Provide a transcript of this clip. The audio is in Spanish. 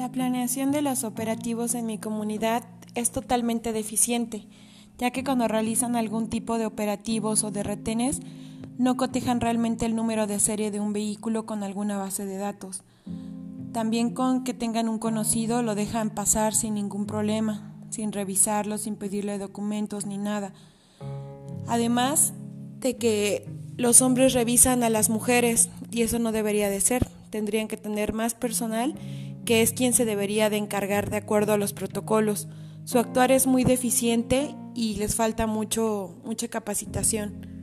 La planeación de los operativos en mi comunidad es totalmente deficiente, ya que cuando realizan algún tipo de operativos o de retenes, no cotejan realmente el número de serie de un vehículo con alguna base de datos. También con que tengan un conocido lo dejan pasar sin ningún problema, sin revisarlo, sin pedirle documentos ni nada. Además de que los hombres revisan a las mujeres y eso no debería de ser. Tendrían que tener más personal que es quien se debería de encargar de acuerdo a los protocolos. Su actuar es muy deficiente y les falta mucho mucha capacitación.